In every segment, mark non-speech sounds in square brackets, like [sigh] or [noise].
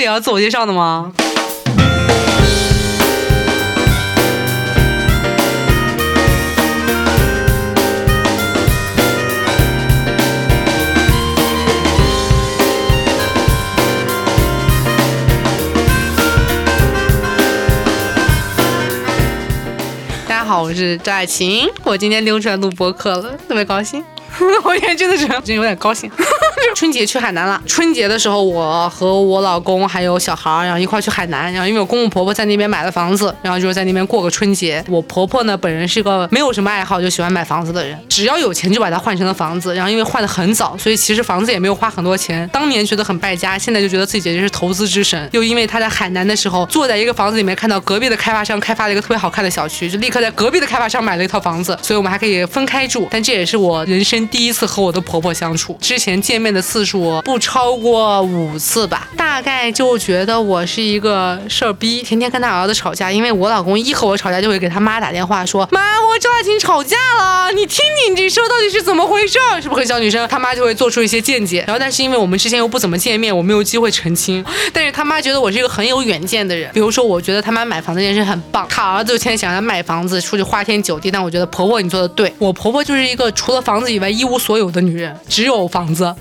也要自我介绍的吗？大家好，我是赵爱琴，我今天溜出来录播客了，特别高兴。[laughs] 我今天真的是真有点高兴。春节去海南了。春节的时候，我和我老公还有小孩儿，然后一块去海南。然后因为我公公婆婆在那边买了房子，然后就是在那边过个春节。我婆婆呢，本人是个没有什么爱好，就喜欢买房子的人，只要有钱就把它换成了房子。然后因为换的很早，所以其实房子也没有花很多钱。当年觉得很败家，现在就觉得自己简直是投资之神。又因为他在海南的时候，坐在一个房子里面，看到隔壁的开发商开发了一个特别好看的小区，就立刻在隔壁的开发商买了一套房子，所以我们还可以分开住。但这也是我人生第一次和我的婆婆相处，之前见面的次数不超过五次吧，大概就觉得我是一个事儿逼，天天跟他儿子吵架。因为我老公一和我吵架，就会给他妈打电话说：“妈，我和赵爱琴吵架了，你听听这事儿到底是怎么回事儿？”是不是很小女生？他妈就会做出一些见解。然后，但是因为我们之前又不怎么见面，我没有机会澄清。但是他妈觉得我是一个很有远见的人，比如说，我觉得他妈买房这件事很棒，他儿子就天天想要买房子，出去花天酒地。但我觉得婆婆你做的对，我婆婆就是一个除了房子以外一无所有的女人，只有房子。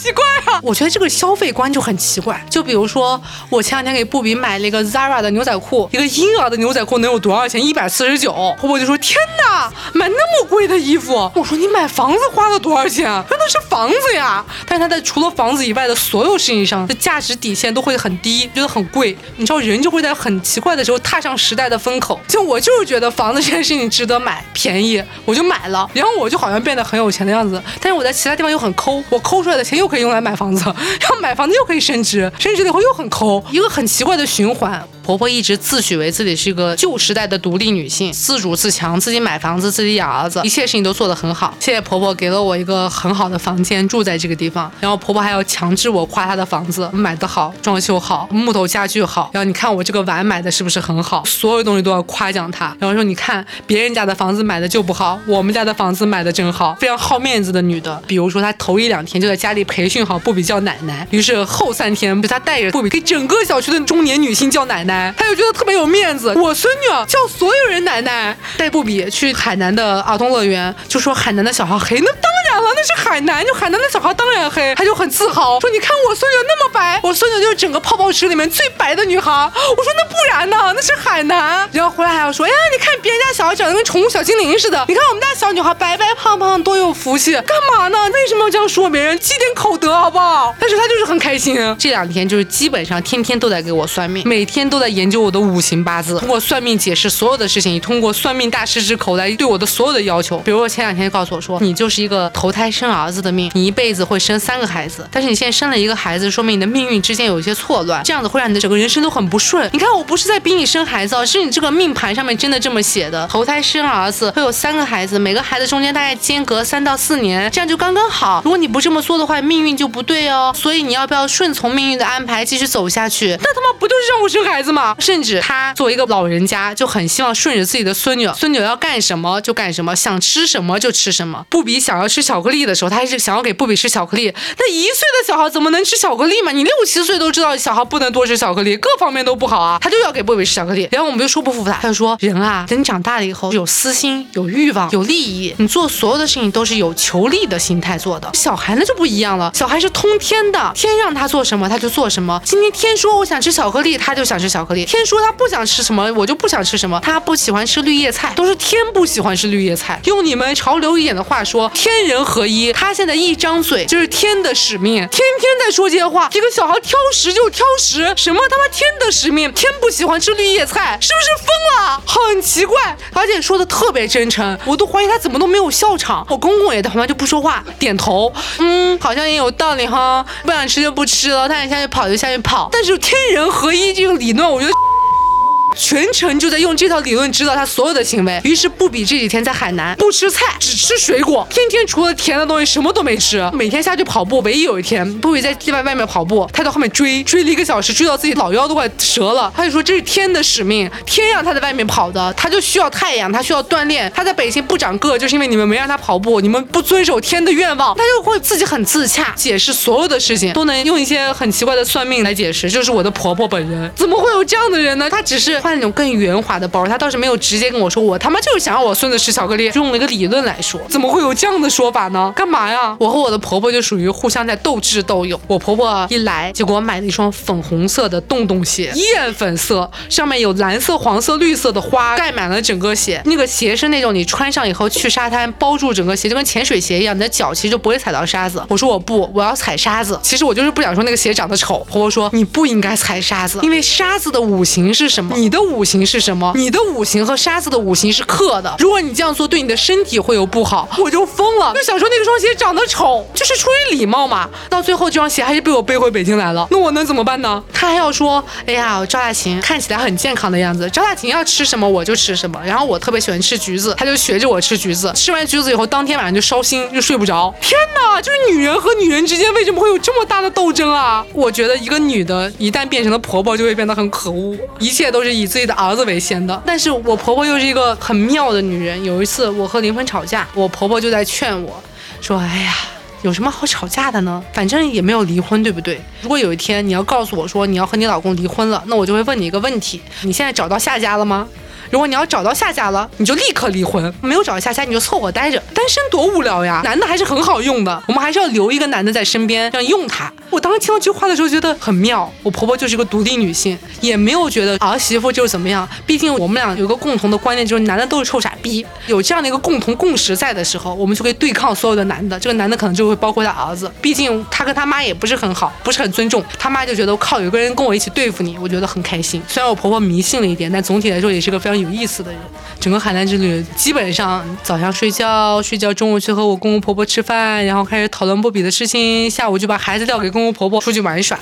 奇怪！我觉得这个消费观就很奇怪。就比如说，我前两天给布比买了一个 Zara 的牛仔裤，一个婴儿的牛仔裤能有多少钱？一百四十九。婆婆就说：“天哪，买那么贵的衣服！”我说：“你买房子花了多少钱？那都是房子呀！”但是他在除了房子以外的所有事情上的价值底线都会很低，觉得很贵。你知道，人就会在很奇怪的时候踏上时代的风口。就我就是觉得房子这件事情值得买，便宜我就买了，然后我就好像变得很有钱的样子。但是我在其他地方又很抠，我抠出来的钱又可以用来买房子，[laughs] 然后买房子又可以升值，升值了以后又很抠，一个很奇怪的循环。婆婆一直自诩为自己是一个旧时代的独立女性，自主自强，自己买房子，自己养儿子，一切事情都做得很好。谢谢婆婆给了我一个很好的房间住在这个地方，然后婆婆还要强制我夸她的房子买得好，装修好，木头家具好。然后你看我这个碗买的是不是很好？所有东西都要夸奖她。然后说你看别人家的房子买的就不好，我们家的房子买的真好。非常好面子的女的，比如说她头一两天就在家里培训好不比叫奶奶，于是后三天被，她带着不比给整个小区的中年女性叫奶奶，他就觉得特别有面子。我孙女叫所有人奶奶，带布比去海南的儿童乐园，就说海南的小孩黑，那当然了，那是海南，就海南的小孩当然黑，他就很自豪说：“你看我孙女那么白，我孙女就是整个泡泡池里面最白的女孩。”我说：“那不然呢？那是海南。”然后回来还要说：“哎呀，你看别人家小孩长得跟宠物小精灵似的，你看我们家小女孩白白胖胖，多有福气，干嘛呢？为什么要这样说别人？积点口德好不好？”但是他就是很开心。这两天就是基本上天天都在给我算命，每天都在研究我的五行八字，通过算命解释所有的事情，通过算命大师之口来对我的所有的要求。比如说前两天告诉我说，你就是一个投胎生儿子的命，你一辈子会生三个孩子，但是你现在生了一个孩子，说明你的命运之间有一些错乱，这样子会让你的整个人生都很不顺。你看我不是在逼你生孩子，是你这个命盘上面真的这么写的，投胎生儿子会有三个孩子，每个孩子中间大概间隔三到四年，这样就刚刚好。如果你不这么做的话，命运就不对哦。所以你要不要顺从命运的安排继续走下去？那他妈不就是让我生孩子吗？甚至他作为一个老人家，就很希望顺着自己的孙女，孙女要干什么就干什么，想吃什么就吃什么。布比想要吃巧克力的时候，他还是想要给布比吃巧克力。那一岁的小孩怎么能吃巧克力嘛？你六七岁都知道小孩不能多吃巧克力，各方面都不好啊。他就要给布比吃巧克力，然后我们就说不服他，他就说人啊，等你长大了以后有私心、有欲望、有利益，你做所有的事情都是有求利的心态做的。小孩呢就不一样了，小孩是通天的，天让他做什么他就做什么。今天天说我想吃巧克力，他就想吃巧巧克力；天说他不想吃什么，我就不想吃什么。他不喜欢吃绿叶菜，都是天不喜欢吃绿叶菜。用你们潮流一点的话说，天人合一。他现在一张嘴就是天的使命，天天在说这些话。这个小孩挑食就挑食，什么他妈天的使命？天不喜欢吃绿叶菜，是不是疯了？很奇怪，而且说的特别真诚，我都怀疑他怎么都没有笑场。我公公也在旁边就不说话，点头，嗯，好像也有道理哈。不想吃就不吃了，他想下去跑就下去跑。但是天人合一这个理论，我觉得。全程就在用这套理论指导他所有的行为。于是不比这几天在海南不吃菜，只吃水果，天天除了甜的东西什么都没吃，每天下去跑步。唯一有一天，不比在地外外面跑步，他在后面追，追了一个小时，追到自己老腰都快折了。他就说这是天的使命，天让他在外面跑的，他就需要太阳，他需要锻炼。他在北京不长个，就是因为你们没让他跑步，你们不遵守天的愿望，他就会自己很自洽，解释所有的事情都能用一些很奇怪的算命来解释。就是我的婆婆本人，怎么会有这样的人呢？他只是换那种更圆滑的包，他倒是没有直接跟我说，我他妈就是想让我孙子吃巧克力，用了一个理论来说，怎么会有这样的说法呢？干嘛呀？我和我的婆婆就属于互相在斗智斗勇。我婆婆一来就给我买了一双粉红色的洞洞鞋，艳粉色，上面有蓝色、黄色、绿色的花盖满了整个鞋。那个鞋是那种你穿上以后去沙滩包住整个鞋，就跟潜水鞋一样，你的脚其实就不会踩到沙子。我说我不，我要踩沙子。其实我就是不想说那个鞋长得丑。婆婆说你不应该踩沙子，因为沙子的五行是什么？你的五行是什么？你的五行和沙子的五行是克的。如果你这样做，对你的身体会有不好。我就疯了，就想说那个双鞋长得丑，就是出于礼貌嘛。到最后这双鞋还是被我背回北京来了，那我能怎么办呢？他还要说，哎呀，赵大琴看起来很健康的样子，赵大琴要吃什么我就吃什么。然后我特别喜欢吃橘子，他就学着我吃橘子。吃完橘子以后，当天晚上就烧心，就睡不着。天哪，就是女人和女人之间为什么会有这么大的斗争啊？我觉得一个女的一旦变成了婆婆，就会变得很可恶，一切都是以自己的儿子为先的。但是我婆婆又是一个很妙的女人。有一次我和林峰吵架，我婆婆就在劝我说，哎呀。有什么好吵架的呢？反正也没有离婚，对不对？如果有一天你要告诉我说你要和你老公离婚了，那我就会问你一个问题：你现在找到下家了吗？如果你要找到下家了，你就立刻离婚；没有找到下家，你就凑合待着。单身多无聊呀！男的还是很好用的，我们还是要留一个男的在身边，这样用他。我当时听到这句话的时候觉得很妙。我婆婆就是个独立女性，也没有觉得儿媳妇就是怎么样。毕竟我们俩有个共同的观念，就是男的都是臭傻逼。有这样的一个共同共识在的时候，我们就可以对抗所有的男的。这个男的可能就会包括他儿子，毕竟他跟他妈也不是很好，不是很尊重。他妈就觉得靠，有个人跟我一起对付你，我觉得很开心。虽然我婆婆迷信了一点，但总体来说也是个非常有意思的人。整个海南之旅，基本上早上睡觉，睡觉中午去和我公公婆婆吃饭，然后开始讨论不比的事情，下午就把孩子撂给公公婆婆出去玩耍。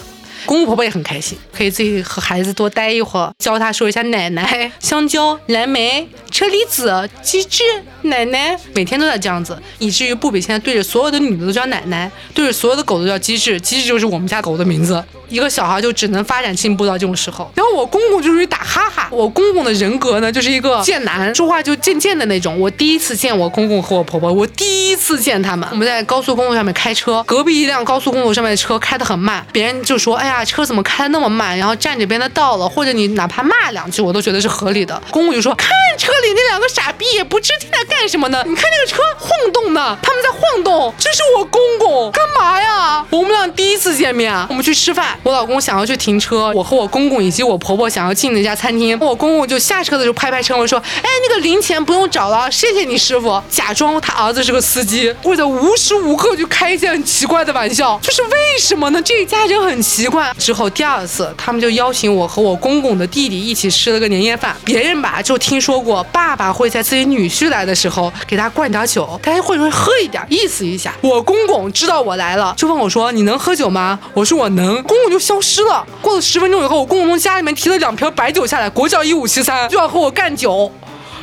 公公婆婆也很开心，可以自己和孩子多待一会儿，教他说一下奶奶、[laughs] 香蕉、蓝莓、车厘子、鸡翅、奶奶，每天都在这样子，以至于布比现在对着所有的女的都叫奶奶，对着所有的狗都叫鸡翅，鸡翅就是我们家狗的名字。一个小孩就只能发展进步到这种时候。然后我公公就属于打哈哈，我公公的人格呢就是一个贱男，说话就贱贱的那种。我第一次见我公公和我婆婆，我第一次见他们，我们在高速公路上面开车，隔壁一辆高速公路上面的车开得很慢，别人就说，哎呀。车怎么开的那么慢？然后站这边的到了，或者你哪怕骂两句，我都觉得是合理的。公公就说：“看车里那两个傻逼，也不知天在干什么呢？你看那个车晃动呢，他们在晃动。这是我公公，干嘛呀？我们俩第一次见面，我们去吃饭。我老公想要去停车，我和我公公以及我婆婆想要进那家餐厅。我公公就下车的时候拍拍车门说：哎，那个零钱不用找了，谢谢你师傅。假装他儿子是个司机，或者无时无刻就开一些很奇怪的玩笑，就是为什么呢？这一家人很奇怪。”之后第二次，他们就邀请我和我公公的弟弟一起吃了个年夜饭。别人吧就听说过，爸爸会在自己女婿来的时候给他灌点酒，大家会不会喝一点意思一下？我公公知道我来了，就问我说：“你能喝酒吗？”我说：“我能。”公公就消失了。过了十分钟以后，我公公从家里面提了两瓶白酒下来，国窖一五七三，就要和我干酒。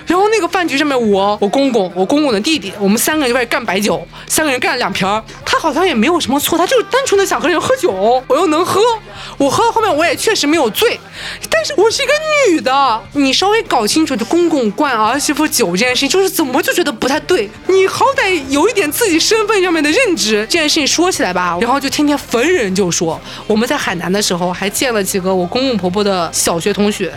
然后那个饭局上面，我、我公公、我公公的弟弟，我们三个人就开始干白酒，三个人干了两瓶。他好像也没有什么错，他就是单纯的想和人喝酒。我又能喝，我喝到后面我也确实没有醉，但是我是一个女的，你稍微搞清楚，就公公灌儿媳妇酒这件事情，就是怎么就觉得不太对。你好歹有一点自己身份上面的认知，这件事情说起来吧，然后就天天逢人就说。我们在海南的时候还见了几个我公公婆婆的小学同学，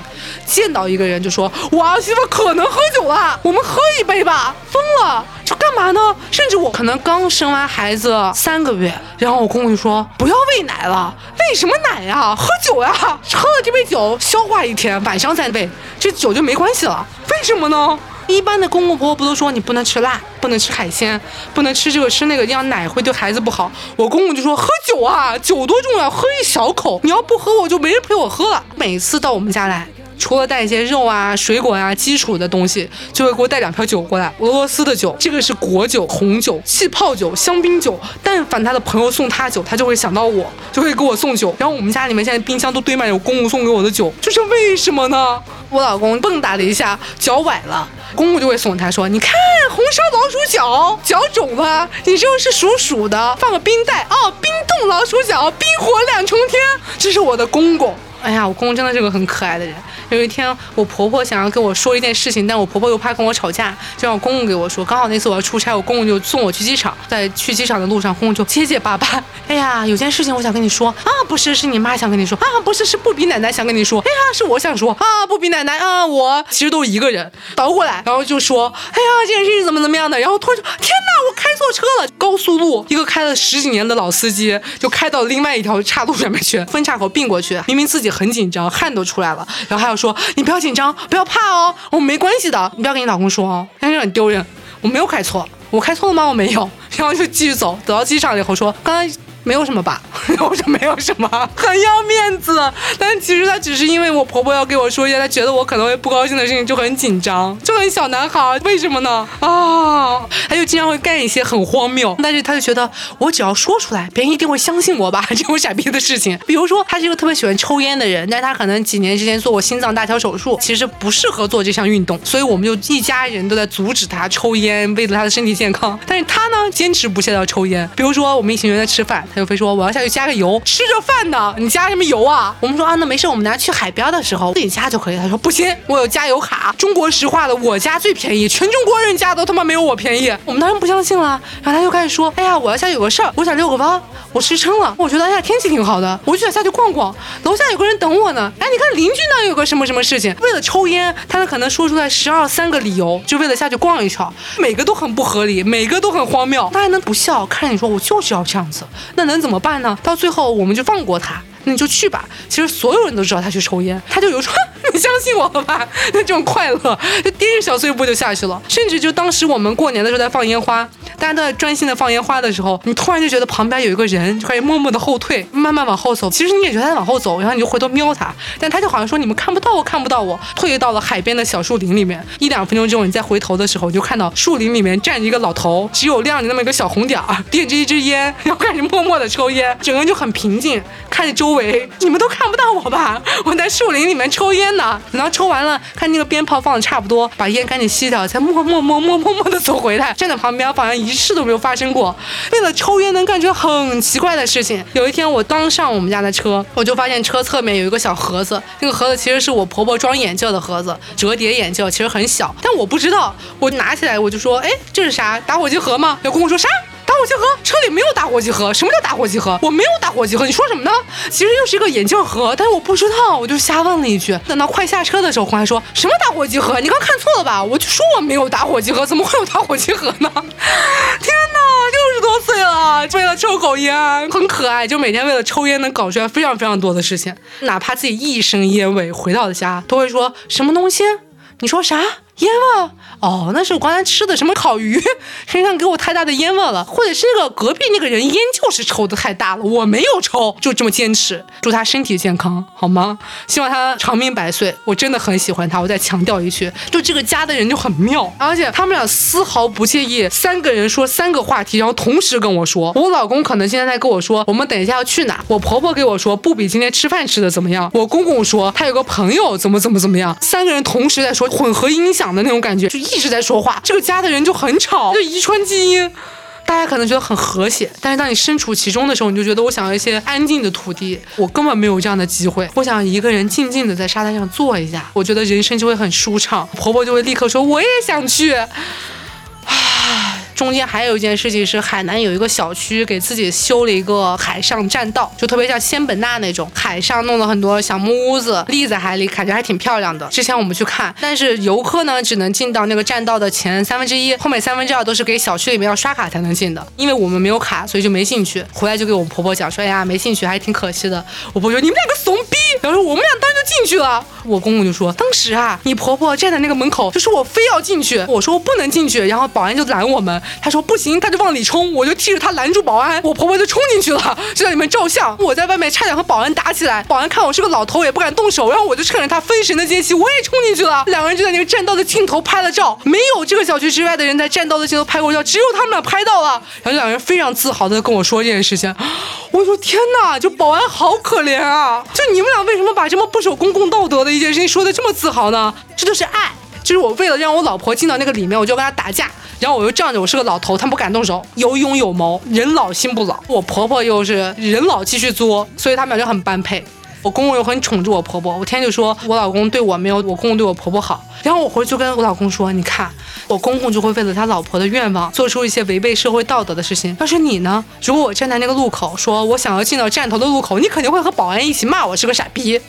见到一个人就说，我儿媳妇可能喝酒了，我们喝一杯吧。疯了，就干嘛呢？甚至我可能刚生完孩子三个月，然后我公公就说不要喂奶了，喂什么奶呀？喝酒呀，喝了这杯酒消化一天，晚上再喂，这酒就没关系了。为什么呢？一般的公公婆婆不都说你不能吃辣，不能吃海鲜，不能吃这个吃那个，这样奶会对孩子不好。我公公就说喝酒啊，酒多重要，喝一小口，你要不喝我就没人陪我喝了。每次到我们家来。除了带一些肉啊、水果啊、基础的东西，就会给我带两瓶酒过来，俄罗斯的酒，这个是果酒、红酒、气泡酒、香槟酒。但凡他的朋友送他酒，他就会想到我，就会给我送酒。然后我们家里面现在冰箱都堆满有公公送给我的酒，这是为什么呢？我老公蹦跶了一下脚崴了，公公就会送他说：“你看红烧老鼠脚，脚肿了，你这是属鼠的，放个冰袋哦，冰冻老鼠脚，冰火两重天。”这是我的公公。哎呀，我公公真的是个很可爱的人。有一天，我婆婆想要跟我说一件事情，但我婆婆又怕跟我吵架，就让我公公给我说。刚好那次我要出差，我公公就送我去机场，在去机场的路上，公公就结结巴巴：“哎呀，有件事情我想跟你说啊，不是，是你妈想跟你说啊，不是，是布比奶奶想跟你说。哎呀，是我想说啊，布比奶奶啊，我其实都是一个人倒过来，然后就说：哎呀，这件事情怎么怎么样的？然后突然就：天哪，我开错车了！高速路，一个开了十几年的老司机就开到另外一条岔路上面去，分岔口并过去，明明自己很紧张，汗都出来了，然后还要说：你不要紧张。不要怕哦，我没关系的，你不要跟你老公说哦，但是很丢人。我没有开错，我开错了吗？我没有，然后就继续走，走到机场以后说，刚才。没有什么吧，[laughs] 我说没有什么，很要面子。但其实他只是因为我婆婆要给我说一些他觉得我可能会不高兴的事情，就很紧张，就很小男孩。为什么呢？啊，他就经常会干一些很荒谬，但是他就觉得我只要说出来，别人一定会相信我吧，[laughs] 这种傻逼的事情。比如说，他是一个特别喜欢抽烟的人，但他可能几年之前做过心脏搭桥手术，其实不适合做这项运动，所以我们就一家人都在阻止他抽烟，为了他的身体健康。但是他呢，坚持不懈的要抽烟。比如说，我们一群人在吃饭。就非说我要下去加个油，吃着饭呢，你加什么油啊？我们说啊，那没事，我们等下去海边的时候自己加就可以。他说不行，我有加油卡，中国石化的我家最便宜，全中国人加都他妈没有我便宜。我们当然不相信了，然后他就开始说，哎呀，我要下去有个事儿，我想遛个弯，我吃撑了，我觉得哎呀天气挺好的，我就想下去逛逛，楼下有个人等我呢。哎，你看邻居那有个什么什么事情，为了抽烟，他可能说出来十二三个理由，就为了下去逛一圈，每个都很不合理，每个都很荒谬，他还能不笑看着你说我就是要这样子，那能怎么办？呢？到最后我们就放过他，那你就去吧。其实所有人都知道他去抽烟，他就有说 [laughs] 你相信我了吧？那种快乐，就颠着小碎步就下去了。甚至就当时我们过年的时候在放烟花。大家都在专心的放烟花的时候，你突然就觉得旁边有一个人就开始默默的后退，慢慢往后走。其实你也觉得他往后走，然后你就回头瞄他，但他就好像说你们看不到我，看不到我，退到了海边的小树林里面。一两分钟之后，你再回头的时候，你就看到树林里面站着一个老头，只有亮着那么一个小红点儿，点着一支烟，然后开始默默的抽烟，整个人就很平静，看着周围，你们都看不到我吧？我在树林里面抽烟呢。然后抽完了，看那个鞭炮放的差不多，把烟赶紧吸掉，才默默默默默默的走回来，站在旁边，好像一一。次都没有发生过，为了抽烟能干出很奇怪的事情。有一天我刚上我们家的车，我就发现车侧面有一个小盒子，那个盒子其实是我婆婆装眼镜的盒子，折叠眼镜，其实很小，但我不知道，我拿起来我就说，哎，这是啥？打火机盒吗？有公公说啥？火机盒？车里没有打火机盒。什么叫打火机盒？我没有打火机盒。你说什么呢？其实又是一个眼镜盒，但是我不知道，我就瞎问了一句。等到快下车的时候，红还说什么打火机盒？你刚看错了吧？我就说我没有打火机盒，怎么会有打火机盒呢？[laughs] 天哪，六十多岁了，为了抽口烟，很可爱，就每天为了抽烟能搞出来非常非常多的事情，哪怕自己一身烟味回到了家，都会说什么东西？你说啥？烟味？哦，那是我刚才吃的什么烤鱼，[laughs] 身上给我太大的烟味了，或者是那个隔壁那个人烟就是抽的太大了，我没有抽，就这么坚持。祝他身体健康，好吗？希望他长命百岁。我真的很喜欢他，我再强调一句，就这个家的人就很妙，而且他们俩丝毫不介意三个人说三个话题，然后同时跟我说。我老公可能现在在跟我说，我们等一下要去哪？我婆婆给我说，不比今天吃饭吃的怎么样？我公公说他有个朋友怎么怎么怎么样？三个人同时在说，混合音响的那种感觉，就。一直在说话，这个家的人就很吵，就遗传基因。大家可能觉得很和谐，但是当你身处其中的时候，你就觉得我想要一些安静的土地，我根本没有这样的机会。我想一个人静静的在沙滩上坐一下，我觉得人生就会很舒畅。婆婆就会立刻说，我也想去。中间还有一件事情是，海南有一个小区给自己修了一个海上栈道，就特别像仙本那那种，海上弄了很多小木屋子，立在海里，感觉还挺漂亮的。之前我们去看，但是游客呢只能进到那个栈道的前三分之一，后面三分之二都是给小区里面要刷卡才能进的。因为我们没有卡，所以就没进去。回来就给我们婆婆讲说，哎呀，没进去还挺可惜的。我婆婆说，你们两个怂逼。然后说我们俩当时就进去了。我公公就说，当时啊，你婆婆站在那个门口，就是我非要进去，我说我不能进去，然后保安就拦我们。他说不行，他就往里冲，我就替着他拦住保安，我婆婆就冲进去了，就在里面照相。我在外面差点和保安打起来，保安看我是个老头也不敢动手，然后我就趁着他分神的间隙，我也冲进去了。两个人就在那个栈道的尽头拍了照，没有这个小区之外的人在栈道的尽头拍过照，只有他们俩拍到了。然后两个人非常自豪的跟我说这件事情，我说天哪，就保安好可怜啊！就你们俩为什么把这么不守公共道德的一件事情说的这么自豪呢？这就是爱。就是我为了让我老婆进到那个里面，我就跟她打架，然后我又仗着我是个老头，她不敢动手，有勇有谋，人老心不老。我婆婆又是人老继续作，所以他们俩就很般配。我公公又很宠着我婆婆，我天天就说我老公对我没有我公公对我婆婆好。然后我回去就跟我老公说，你看我公公就会为了他老婆的愿望做出一些违背社会道德的事情。要是你呢？如果我站在那个路口，说我想要进到站头的路口，你肯定会和保安一起骂我是个傻逼。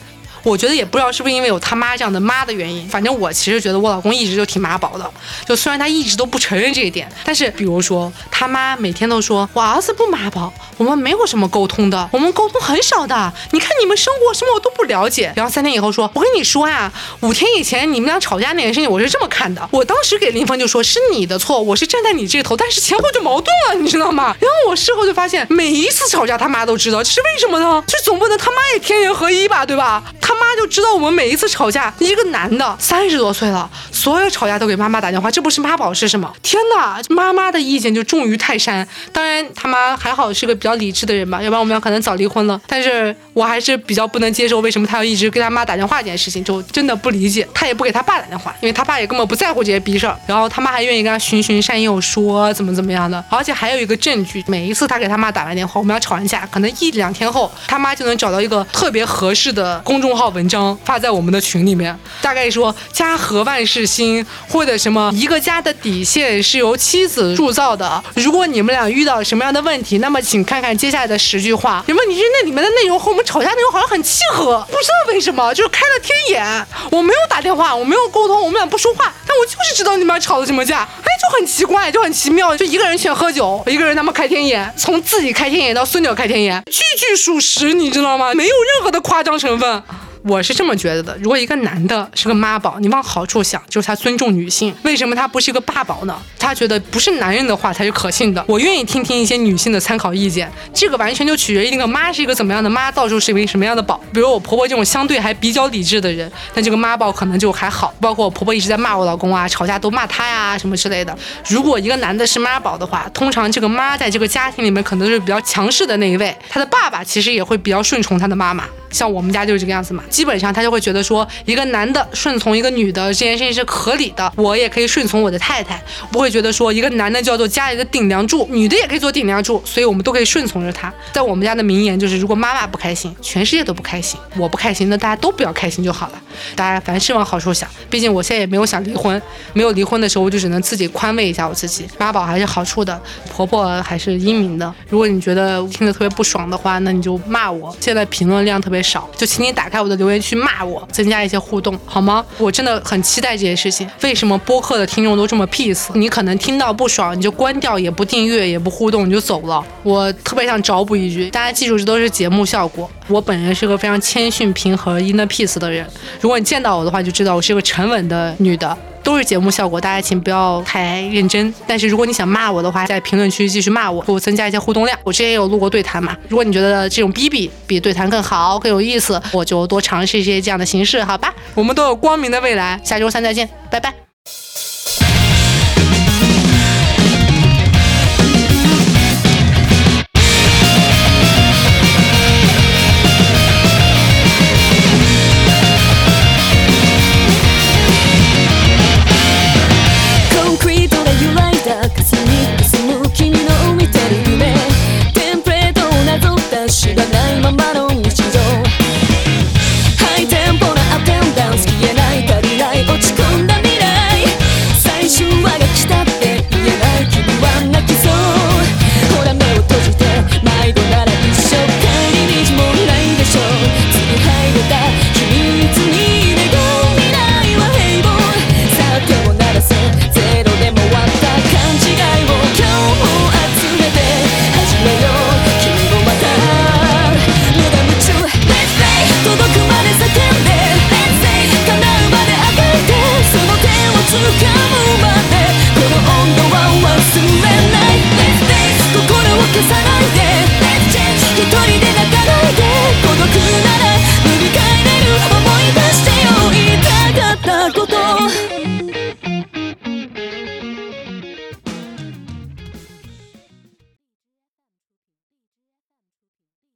我觉得也不知道是不是因为有他妈这样的妈的原因，反正我其实觉得我老公一直就挺妈宝的。就虽然他一直都不承认这一点，但是比如说他妈每天都说我儿子不妈宝，我们没有什么沟通的，我们沟通很少的。你看你们生活什么我都不了解。然后三天以后说，我跟你说呀，五天以前你们俩吵架那件事情我是这么看的。我当时给林峰就说是你的错，我是站在你这头，但是前后就矛盾了，你知道吗？然后我事后就发现每一次吵架他妈都知道，这是为什么呢？这总不能他妈也天人合一吧，对吧？他他妈就知道我们每一次吵架，一个男的三十多岁了，所有吵架都给妈妈打电话，这不是妈宝是什么？天哪，妈妈的意见就重于泰山。当然他妈还好是个比较理智的人吧，要不然我们俩可能早离婚了。但是我还是比较不能接受为什么他要一直给他妈打电话这件事情，就真的不理解。他也不给他爸打电话，因为他爸也根本不在乎这些逼事儿。然后他妈还愿意跟他循循善诱，说怎么怎么样的。而且还有一个证据，每一次他给他妈打完电话，我们俩吵完架，可能一两天后，他妈就能找到一个特别合适的公众号号文章发在我们的群里面，大概说家和万事兴，或者什么一个家的底线是由妻子铸造的。如果你们俩遇到什么样的问题，那么请看看接下来的十句话。有没有？你觉得那里面的内容和我们吵架内容好像很契合？不知道为什么，就是开了天眼。我没有打电话，我没有沟通，我们俩不说话，但我就是知道你们俩吵了什么架。哎，就很奇怪，就很奇妙。就一个人劝喝酒，一个人他妈开天眼，从自己开天眼到孙女开天眼，句句属实，你知道吗？没有任何的夸张成分。我是这么觉得的，如果一个男的是个妈宝，你往好处想，就是他尊重女性。为什么他不是一个爸宝呢？他觉得不是男人的话才是可信的。我愿意听听一些女性的参考意见，这个完全就取决于那个妈是一个怎么样的妈，造出是一位什么样的宝。比如我婆婆这种相对还比较理智的人，那这个妈宝可能就还好。包括我婆婆一直在骂我老公啊，吵架都骂他呀什么之类的。如果一个男的是妈宝的话，通常这个妈在这个家庭里面可能是比较强势的那一位，他的爸爸其实也会比较顺从他的妈妈。像我们家就是这个样子嘛，基本上他就会觉得说，一个男的顺从一个女的这件事情是合理的，我也可以顺从我的太太，不会觉得说一个男的叫做家里的顶梁柱，女的也可以做顶梁柱，所以我们都可以顺从着他。在我们家的名言就是，如果妈妈不开心，全世界都不开心；我不开心，那大家都不要开心就好了。大家凡事往好处想，毕竟我现在也没有想离婚，没有离婚的时候，我就只能自己宽慰一下我自己。妈宝还是好处的，婆婆还是英明的。如果你觉得听得特别不爽的话，那你就骂我。现在评论量特别少，就请你打开我的留言区骂我，增加一些互动，好吗？我真的很期待这件事情。为什么播客的听众都这么 peace？你可能听到不爽，你就关掉，也不订阅，也不互动，你就走了。我特别想找补一句，大家记住，这都是节目效果。我本人是个非常谦逊、平和、in the peace 的人。如果你见到我的话，就知道我是个沉稳的女的。都是节目效果，大家请不要太认真。但是如果你想骂我的话，在评论区继续骂我，给我增加一些互动量。我之前也有录过对谈嘛，如果你觉得这种逼逼比对谈更好、更有意思，我就多尝试一些这样的形式，好吧？我们都有光明的未来，下周三再见，拜拜。